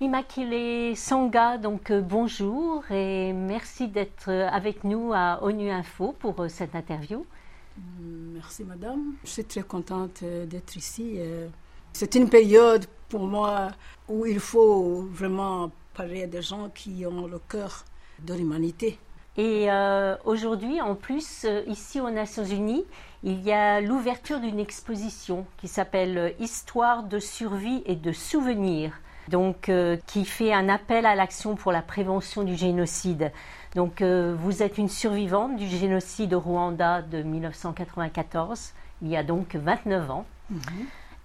Immaculée Sangha, donc euh, bonjour et merci d'être euh, avec nous à ONU Info pour euh, cette interview. Merci madame, je suis très contente d'être ici. C'est une période pour moi où il faut vraiment parler à des gens qui ont le cœur de l'humanité. Et aujourd'hui, en plus, ici aux Nations Unies, il y a l'ouverture d'une exposition qui s'appelle Histoire de survie et de souvenirs donc euh, qui fait un appel à l'action pour la prévention du génocide. Donc euh, vous êtes une survivante du génocide au Rwanda de 1994, il y a donc 29 ans. Mhm.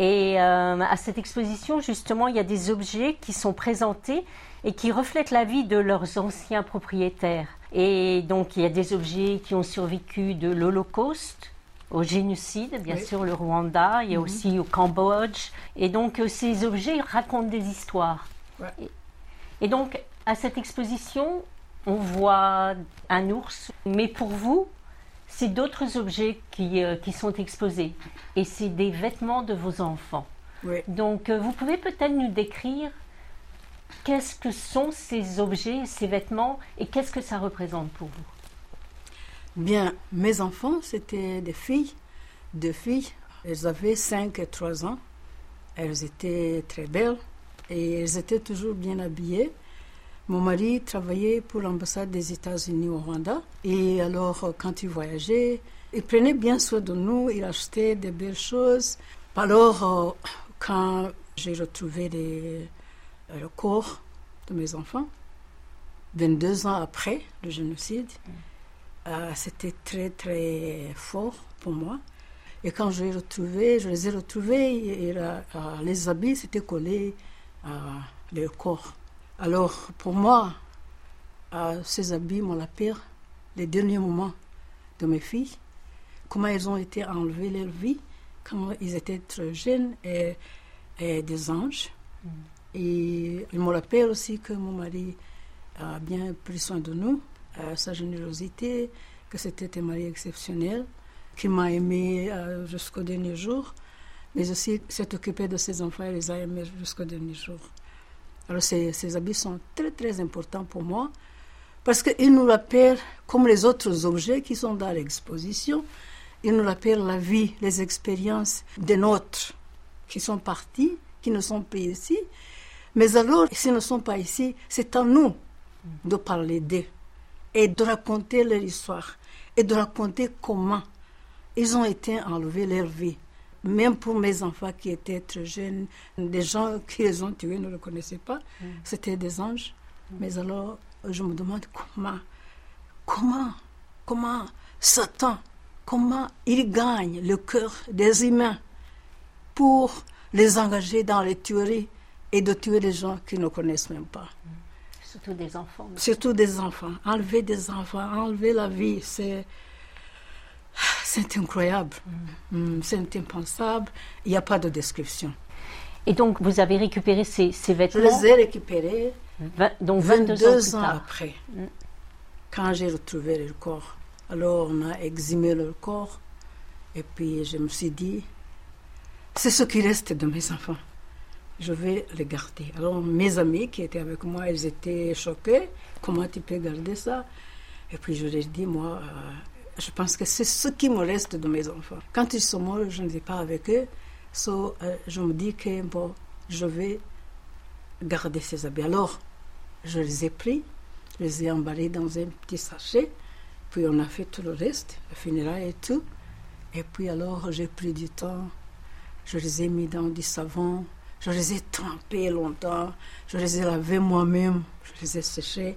Et euh, à cette exposition, justement, il y a des objets qui sont présentés et qui reflètent la vie de leurs anciens propriétaires. Et donc, il y a des objets qui ont survécu de l'Holocauste, au génocide, bien sûr, le Rwanda, il y a mhm. aussi au Cambodge. Et donc, euh, ces objets racontent des histoires. Et, donc, à cette exposition, on voit un ours, mais pour vous, c'est d'autres objets qui, euh, qui, sont exposés. Et c'est des vêtements de vos enfants. Donc, euh, vous pouvez peut-être nous décrire qu'est-ce que sont ces objets, ces vêtements, et qu'est-ce que ça représente pour vous? Bien, mes enfants, c'était des filles, deux filles. Elles avaient 5 et 3 ans. Elles étaient très belles et elles étaient toujours bien habillées. Mon mari travaillait pour l'ambassade des États-Unis au Rwanda. Et alors, quand il voyageait, il prenait bien soin de nous, il achetait des belles choses. Alors, euh, quand j'ai retrouvé les, le corps de mes enfants, 22 ans après le génocide, euh, c'était très très fort pour moi. Et quand je, les retrouvé, je les ai retrouvés, et, euh, les habits s'étaient collés à leur corps. Alors pour moi, euh, ces habits m'ont la pire les derniers moments de mes filles, comment ils ont été enlevés leur vie, quand ils étaient très jeunes et, des anges. Mm. Et ils me rappellent aussi que mon mari a bien pris soin de nous euh, sa générosité, que c'était un mari exceptionnel, qui m'a aimé euh, jusqu'au dernier jour, mais aussi s'est occupé de ses enfants et les a aimés jusqu'au dernier jour. Alors ces, ces, habits sont très très importants pour moi parce qu'ils nous rappellent, comme les autres objets qui sont dans l'exposition, ils nous rappellent la vie, les expériences des nôtres qui sont partis, qui ne sont plus ici. Mais alors, s'ils ne sont pas ici, c'est à nous de parler d'eux et de raconter leur histoire et de raconter comment ils ont été enlevés leur vie. Même pour mes enfants qui étaient très jeunes, des gens qui les ont tués ne le connaissaient pas, mm. c'était des anges. Mm. Mais alors, je me demande comment, comment, comment Satan, comment il gagne le cœur des humains pour les engager dans les tueries et de tuer les gens qu'ils ne connaissent même pas. Mm. Surtout des enfants. Surtout des enfants. Enlever des enfants, enlever la vie, c'est. C'est incroyable. Mm. Mm, c'est impensable. Il n'y a pas de description. Et donc, vous avez récupéré ces, ces vêtements Je les ai récupérés donc 22, ans, après, mm. quand j'ai retrouvé le corps. Alors, on a exhumé le corps. Et puis, je me suis dit, c'est ce qui reste de mes enfants je vais les garder. Alors mes amis qui étaient avec moi, ils étaient choqués. Comment tu peux garder ça? Et puis je leur ai dit, moi, euh, je pense que c'est ce qui me reste de mes enfants. Quand ils sont morts, je ne vais pas avec eux. So, euh, je me dis que bon, je vais garder ces habits. Alors, je les ai pris, je les ai emballés dans un petit sachet. Puis on a fait tout le reste, le funérailles et tout. Et puis alors, j'ai pris du temps. Je les ai mis dans du savon, je les ai trempés longtemps, je les ai lavés moi-même, je les ai séchés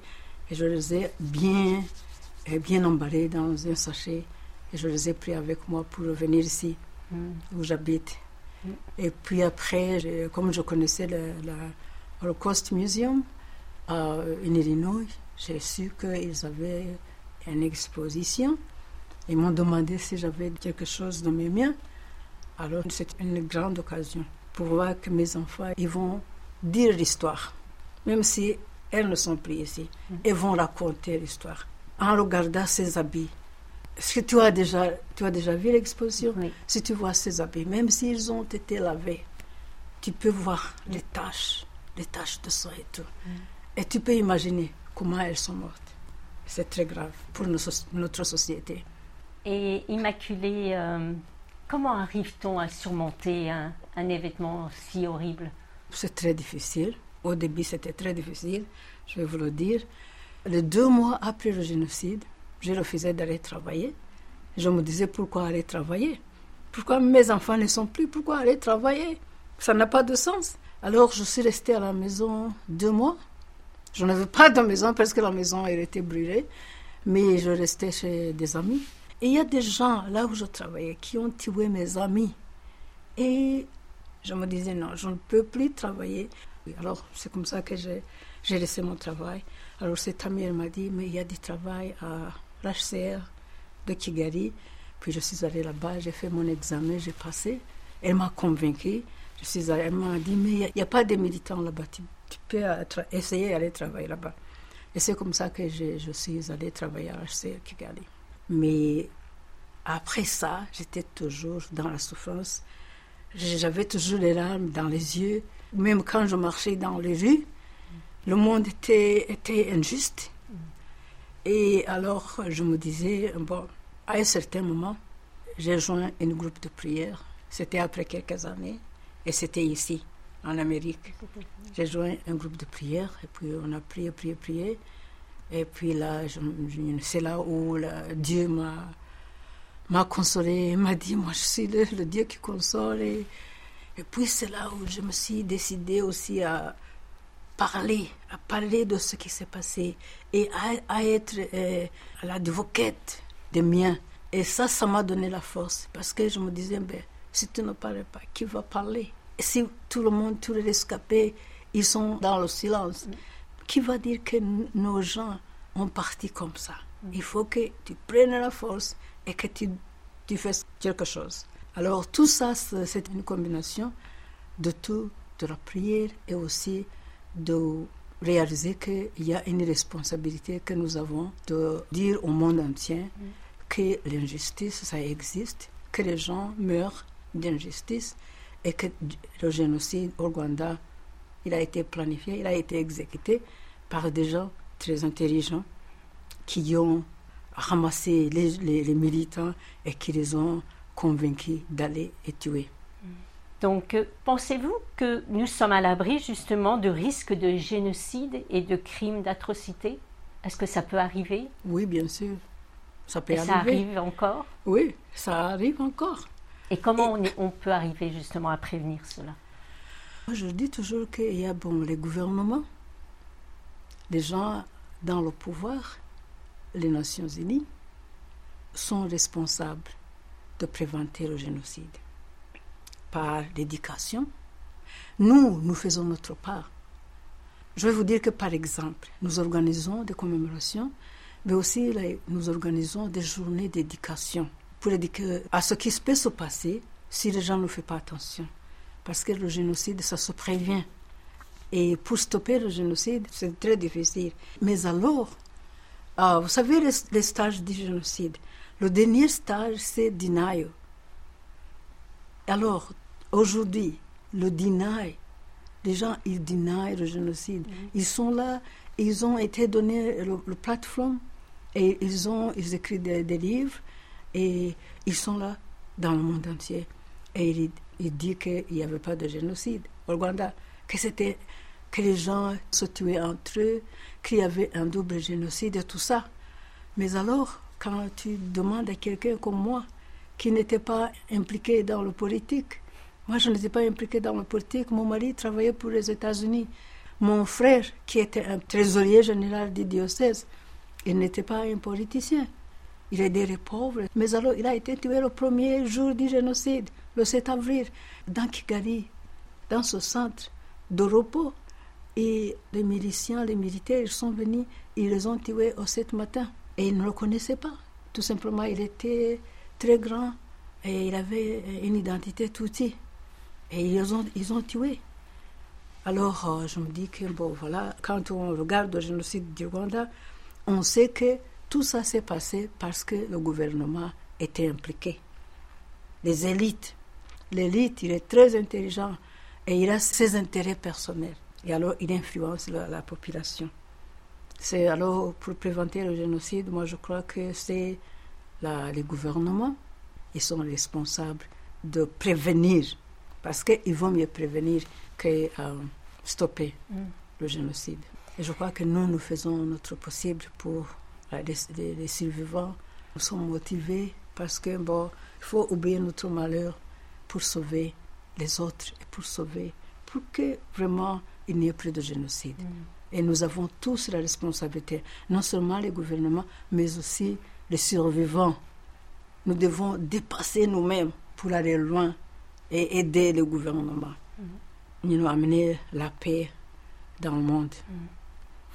et je les ai bien, bien emballés dans un sachet et je les ai pris avec moi pour revenir ici mm. où j'habite. Mm. Et puis après, comme je connaissais le, Holocaust Museum en Illinois, j'ai su qu'ils avaient une exposition. Ils m'ont demandé si j'avais quelque chose de mes miens. Alors c'est une grande occasion pour voir que mes enfants ils vont dire l'histoire, même si elles ne sont plus ici. Elles vont raconter l'histoire en regardant ses habits. Est-ce que tu as déjà, tu as déjà vu l'exposition? Si tu vois ces habits, même s'ils ont été lavés, tu peux voir les taches les taches de sang et tout. Et tu peux imaginer comment elles sont mortes. C'est très grave pour notre société. Et Immaculée, euh, comment arrive-t-on à surmonter un, événement si horrible? C'est très difficile. Au début, c'était très difficile, je vais vous le dire. Les deux mois après le génocide, j'ai refusé d'aller travailler. Je me disais pourquoi aller travailler? Pourquoi mes enfants ne sont plus? Pourquoi aller travailler? Ça n'a pas de sens. Alors je suis restée à la maison deux mois. Je n'avais pas de maison parce que la maison elle était brûlée, mais je restais chez des amis. Et il y a des gens là où je travaillais qui ont tué mes amis. Et je me disais non, je ne peux plus travailler. Alors c'est comme ça que j'ai laissé mon travail. Alors cette amie elle m'a dit mais il y a du travail à l'HCR de Kigali. Puis je suis allée là-bas, j'ai fait mon examen, j'ai passé. Elle m'a convaincue. Je suis allée, elle m'a dit, mais il n'y a, pas de militants là-bas, tu, peux essayer d'aller travailler là-bas. Et c'est comme ça que je, suis allée travailler à HCR Kigali. Mais après ça, j'étais toujours dans la souffrance. J'avais toujours les larmes dans les yeux. Même quand je marchais dans les rues, le monde était, était injuste. Et alors, je me disais, bon, à un certain moment, j'ai joint un groupe de prière. C'était après quelques années. Et c'était ici, en Amérique. J'ai joint un groupe de prière. Et puis, on a prié, prié, prié. Et puis là, c'est là où Dieu m'a m'a consolé, m'a dit, moi je suis le, Dieu qui console. Et, puis c'est là où je me suis décidé aussi à parler, à parler de ce qui s'est passé et à, être euh, à la dévoquette des miens. Et ça, ça m'a donné la force parce que je me disais, ben, si tu ne parles pas, qui va parler? Et si tout le monde, tous les rescapés, ils sont dans le silence, qui va dire que nos gens ont parti comme ça? Il faut que tu prennes la force et que tu, tu fasses quelque chose. Alors tout ça, c'est une combinaison de tout, de la prière et aussi de réaliser qu'il y a une responsabilité que nous avons de dire au monde entier que l'injustice, ça existe, que les gens meurent d'injustice et que le génocide au Rwanda, il a été planifié, il a été exécuté par des gens très intelligents qui ont ramassé les, militants et qui les ont convaincus d'aller et tuer. Donc, euh, pensez-vous que nous sommes à l'abri justement de risques de génocide et de crimes d'atrocité? Est-ce que ça peut arriver? Oui, bien sûr. Ça peut arriver. Ça arrive encore? Oui, ça arrive encore. Et comment On, on, peut arriver justement à prévenir cela? Je dis toujours qu'il y a bon, les gouvernements, les gens dans le pouvoir, les Nations Unies sont responsables de préventer le génocide par l'éducation. Nous, nous faisons notre part. Je vais vous dire que, par exemple, nous organisons des commémorations, mais aussi nous organisons des journées d'éducation pour éduquer à ce qui peut se passer si les gens ne font pas attention. Parce que le génocide, ça se prévient. Et pour stopper le génocide, c'est très difficile. Mais alors, ah, vous savez les, stages du génocide? Le dernier stage, c'est denial. Alors, aujourd'hui, le deny, les gens, ils deny le génocide. Mm-hmm. Ils sont là, ils ont été donnés le, plateforme et ils ont ils écrivent des, livres et ils sont là dans le monde entier. Et ils, ils disent qu'il n'y avait pas de génocide au Rwanda, que c'était que les gens se tuaient entre eux, qu'il y avait un double génocide et tout ça. Mais alors, quand tu demandes à quelqu'un comme moi, qui n'était pas impliqué dans le politique, moi je n'étais pas impliqué dans le politique, mon mari travaillait pour les États-Unis. Mon frère, qui était un trésorier général du diocèse, il n'était pas un politicien. Il aidait les pauvres. Mais alors, il a été tué le premier jour du génocide, le 7 avril, dans Kigali, dans ce centre de repos. Et les miliciens, les militaires, ils sont venus, ils les ont tués au 7 matin. Et ils ne le connaissaient pas. Tout simplement, il était très grand et il avait une identité touti. Et ils ont, ils ont tué. Alors, euh, je me dis que, bon, voilà, quand on regarde le génocide du Rwanda, on sait que tout ça s'est passé parce que le gouvernement était impliqué. Les élites. L'élite, il est très intelligent et il a ses intérêts personnels. Et alors, il influence la, population. C'est alors, pour prévenir le génocide, moi je crois que c'est les gouvernements, ils sont responsables de prévenir, parce qu'ils vont mieux prévenir que euh, stopper mm. le génocide. Et je crois que nous, nous faisons notre possible pour les, les, survivants. Sommes motivés parce que, bon, il faut oublier notre malheur pour sauver les autres et pour sauver, pour que vraiment il n'y ait plus de génocide. Mm. Et nous avons tous la responsabilité, non seulement les gouvernements, mais aussi les survivants. Nous devons dépasser nous-mêmes pour aller loin et aider le gouvernement. Mm. Nous amener la paix dans le monde. Mm.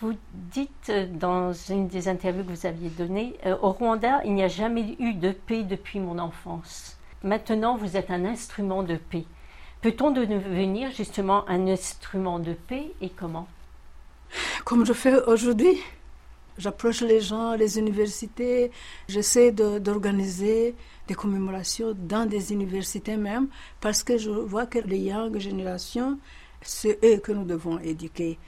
Vous dites euh, dans une des interviews que vous aviez données, euh, au Rwanda, il n'y a jamais eu de paix depuis mon enfance. Maintenant, vous êtes un instrument de paix. Peut-on devenir justement un instrument de paix et comment? Comme je fais aujourd'hui, j'approche les gens, les universités, j'essaie d'organiser des commémorations dans des universités même, parce que je vois que les young générations, c'est eux que nous devons éduquer.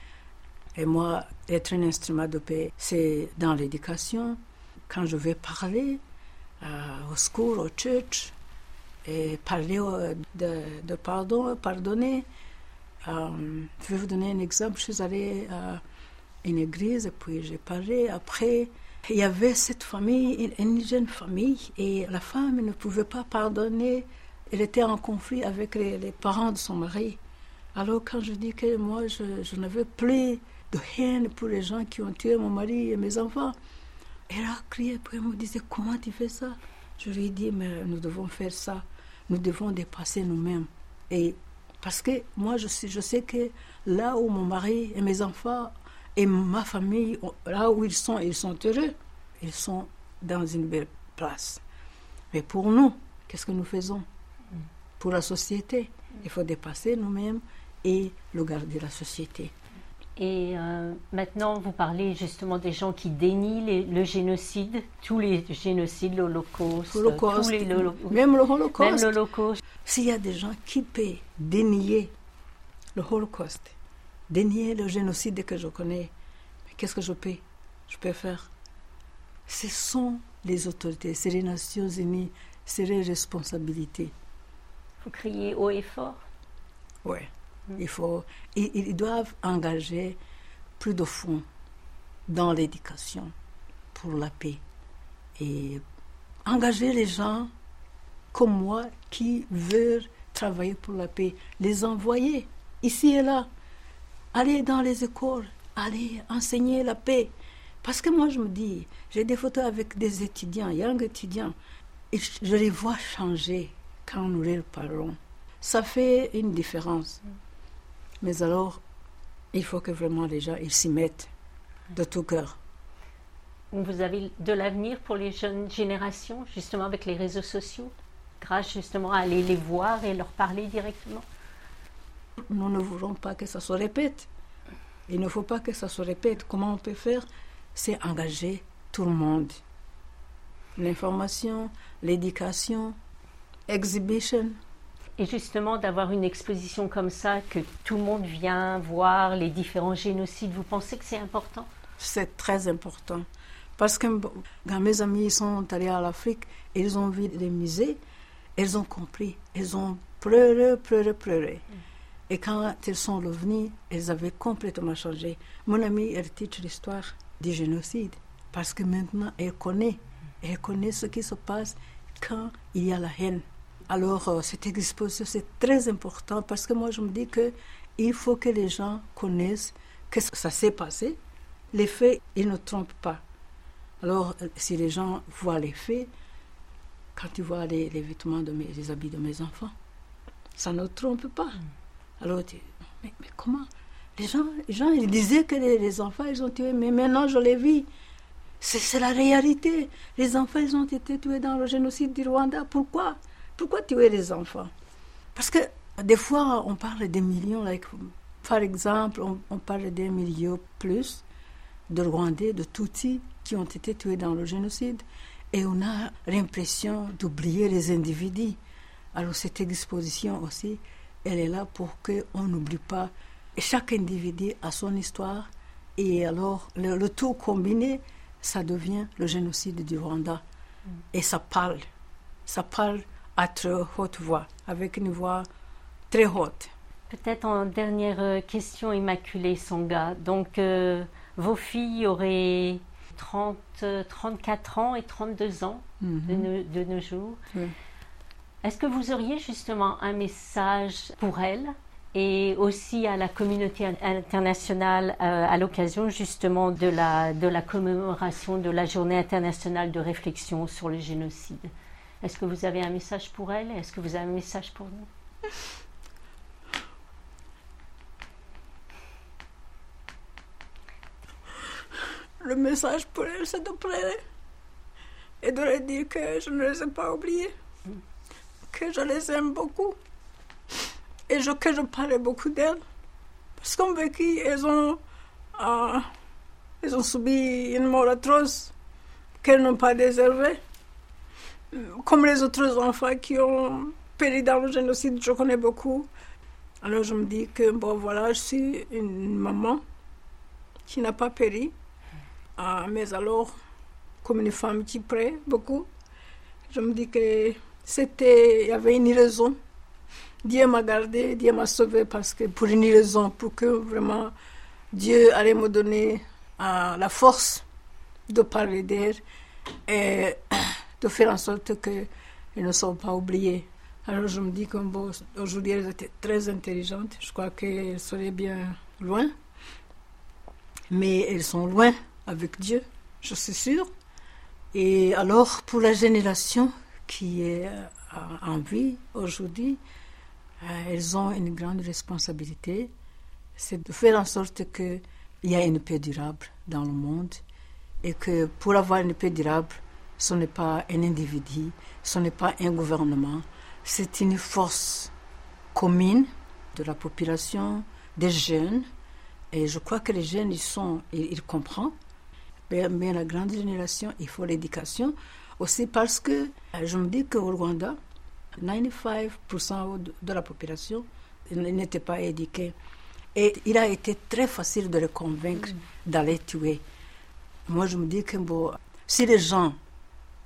Et moi, être un instrument de paix, c'est dans l'éducation, quand je vais parler euh, au school, au church, et parler de, pardon, pardonner. Euh, je vais vous donner un exemple. Je suis allée à une église, et puis j'ai parlé. Après, il y avait cette famille, une, jeune famille, et la femme ne pouvait pas pardonner. Elle était en conflit avec les, parents de son mari. Alors quand je dis que moi, je, je n'avais plus de haine pour les gens qui ont tué mon mari et mes enfants. Elle a crié, puis elle me disait, comment tu fais ça? Je lui ai dit, mais nous devons faire ça. Nous devons dépasser nous-mêmes. Et parce que moi, je sais, je sais que là où mon mari et mes enfants et ma famille, là où ils sont, ils sont heureux. Ils sont dans une belle place. Mais pour nous, qu'est-ce que nous faisons? Pour la société, il faut dépasser nous-mêmes et le garder la société. Et euh, maintenant, vous parlez justement des gens qui dénient le génocide, tous les génocides, l'Holocauste, même le Holocauste. S'il y a des gens qui peuvent dénier le Holocauste, dénier le génocide que je connais, qu'est-ce que je peux, je peux faire? Ce sont les autorités, c'est les Nations Unies, c'est les responsabilités. Vous criez haut et fort Oui. Il faut, ils, doivent engager plus de fonds dans l'éducation pour la paix et engager les gens comme moi qui veulent travailler pour la paix, les envoyer ici et là, aller dans les écoles, aller enseigner la paix. Parce que moi, je me dis, j'ai des photos avec des étudiants, young étudiants, et je les vois changer quand nous leur parlons. Ça fait une différence. Mais alors, il faut que vraiment les gens s'y mettent de tout cœur. Vous avez de l'avenir pour les jeunes générations, justement avec les réseaux sociaux, grâce justement à aller les voir et leur parler directement? Nous ne voulons pas que ça se répète. Il ne faut pas que ça se répète. Comment on peut faire? C'est engager tout le monde. L'information, l'éducation, exhibition, et justement, d'avoir une exposition comme ça, que tout le monde vient voir les différents génocides, vous pensez que c'est important? C'est très important. Parce que quand mes amis sont allés à l'Afrique, ils ont vu des musées, ils ont compris, ils ont pleuré, pleuré, pleuré. Mm. Et quand ils sont revenus, ils avaient complètement changé. Mon amie, elle teach l'histoire du génocide. Parce que maintenant, elle connaît. Elle connaît ce qui se passe quand il y a la haine. Alors, euh, cette exposition, c'est très important parce que moi, je me dis qu'il faut que les gens connaissent que ça s'est passé. Les faits, ils ne trompent pas. Alors, euh, si les gens voient les faits, quand ils voient les, vêtements, de mes, les habits de mes enfants, ça ne trompe pas. Mm. Alors, mais, mais, comment? Les gens, les gens, ils disaient que les, les enfants, ils ont tué, mais maintenant, je les vis. C'est la réalité. Les enfants, ils ont été tués dans le génocide du Rwanda. Pourquoi? Pourquoi tuer les enfants? Parce que des fois, on parle des millions. par exemple, on, parle des millions plus de Rwandais, de Tutsis qui ont été tués dans le génocide. Et on a l'impression d'oublier les individus. Alors cette exposition aussi, elle est là pour qu'on n'oublie pas chaque individu a son histoire et alors le, tout combiné, ça devient le génocide du Rwanda. Et ça parle, ça parle à très haute voix, avec une voix très haute. Peut-être en dernière euh, question, Immaculée Songa. Donc, euh, vos filles auraient 30, 34 ans et 32 ans de, mhm. de, nos jours. Est-ce que vous auriez justement un message pour elles et aussi à la communauté internationale euh, à l'occasion justement de la, de la commémoration de la journée internationale de réflexion sur le génocide? Est-ce que vous avez un message pour elles Est-ce que vous avez un message pour nous? Le message pour elles, c'est de pleurer et de leur dire que je ne les ai pas oubliées que je les aime beaucoup et que je parlais beaucoup d'elles. Parce qu'en vécu, elles ont, euh, elles ont subi une mort atroce qu'elles n'ont pas déservée. Comme les autres enfants qui ont péri dans le génocide, je connais beaucoup. Alors je me dis que, bon voilà, je suis une maman qui n'a pas péri. Euh, mais alors, comme une femme qui prie beaucoup, je me dis que c'était, il y avait une raison. Dieu m'a gardé, Dieu m'a sauvé parce que pour une raison, pour que vraiment Dieu allait me donner euh, la force de parler d'elle et de faire en sorte qu'elles ne soient pas oubliées. Alors je me dis qu'aujourd'hui elles étaient très intelligentes, je crois qu'elles seraient bien loin, mais elles sont loin avec Dieu, je suis sûre. Et alors pour la génération qui est euh, en vie aujourd'hui, euh, elles ont une grande responsabilité, c'est de faire en sorte qu'il y ait une paix durable dans le monde et que pour avoir une paix durable, ce n'est pas un individu, ce n'est pas un gouvernement, c'est une force commune de la population, des jeunes. Et je crois que les jeunes, ils, sont, ils, comprennent. mais la grande génération, il faut l'éducation. Aussi parce que euh, je me dis qu'au Rwanda, 95% de la population n'était pas éduquée. Et il a été très facile de les convaincre mm. d'aller tuer. Moi, je me dis que bon, si les gens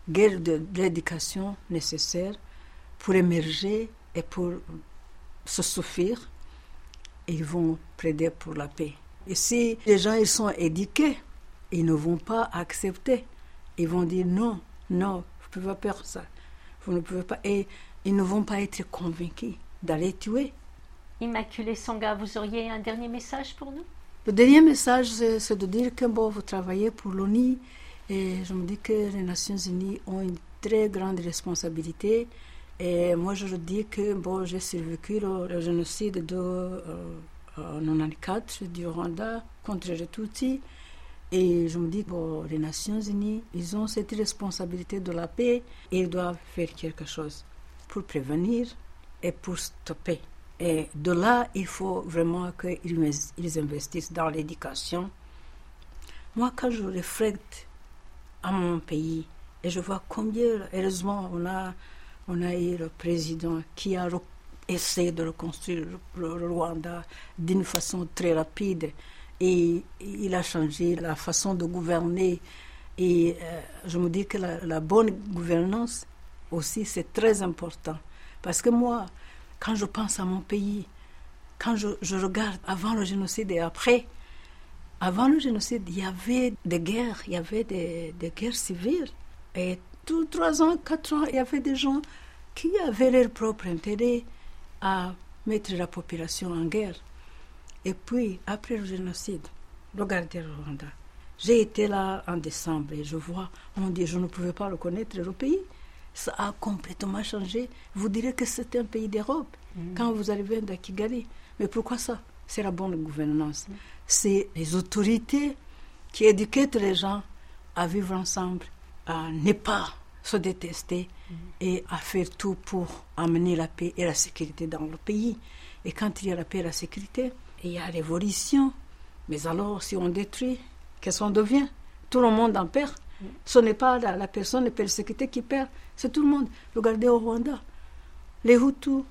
gardent de, l'éducation nécessaire pour émerger et pour se souffrir, ils vont plaider pour la paix. Et si les gens ils sont éduqués, ils ne vont pas accepter. Ils vont dire non, non, vous ne pouvez pas faire ça. Vous ne pouvez pas. Et ils ne vont pas être convaincus d'aller tuer. Immaculée Sangha, vous auriez un dernier message pour nous? Le dernier message, c'est de dire que bon, vous travaillez pour l'ONU et je me dis que les Nations Unies ont une très grande responsabilité. Et moi, je dis que bon, j'ai survécu le, génocide de euh, 1994 du Rwanda contre les Tutsis. Et je me dis que les Nations Unies, ils ont cette responsabilité de la paix et ils doivent faire quelque chose pour prévenir et pour stopper. Et de là, il faut vraiment qu'ils investissent dans l'éducation. Moi, quand je réfléchis à mon pays et je vois combien, heureusement, on a, on a eu le président qui a essayé de reconstruire le Rwanda d'une façon très rapide et il a changé la façon de gouverner. Et euh, je me dis que la, bonne gouvernance aussi, c'est très important. Parce que moi, quand je pense à mon pays, quand je, regarde avant le génocide et après, avant le génocide, il y avait des guerres, il y avait des, des guerres civiles. Et tous trois ans, quatre ans, il y avait des gens qui avaient leur propre intérêt à mettre la population en guerre. Et puis, après le génocide, regardez le Rwanda. J'ai été là en décembre et je vois, on dit, je ne pouvais pas reconnaître le pays. Ça a complètement changé. Vous direz que c'est un pays d'Europe mm. quand vous arrivez à Kigali. Mais pourquoi ça? C'est la bonne gouvernance. C'est les autorités qui éduquent les gens à vivre ensemble, à ne pas se détester mm. et à faire tout pour amener la paix et la sécurité dans le pays. Et quand il y a la paix et la sécurité, il y a révolution. Mais alors, si on détruit, qu'est-ce qu'on devient? Tout le monde en perd. Ce n'est pas la, personne persécutée qui perd, c'est tout le monde. Regardez au Rwanda. Les Hutus,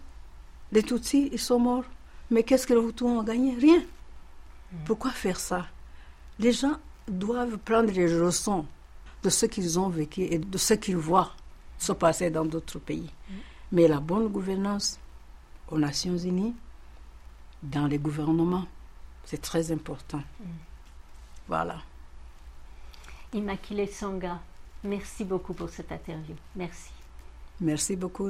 les Tutsis, ils sont morts. Mais qu'est-ce que les Hutus ont gagné? Rien. Pourquoi faire ça? Les gens doivent prendre les leçons de ce qu'ils ont vécu et de ce qu'ils voient se passer dans d'autres pays. Mais la bonne gouvernance aux Nations Unies, dans les gouvernements, c'est très important. Voilà. Immaculée Sanga, merci beaucoup pour cette interview. Merci. Merci beaucoup.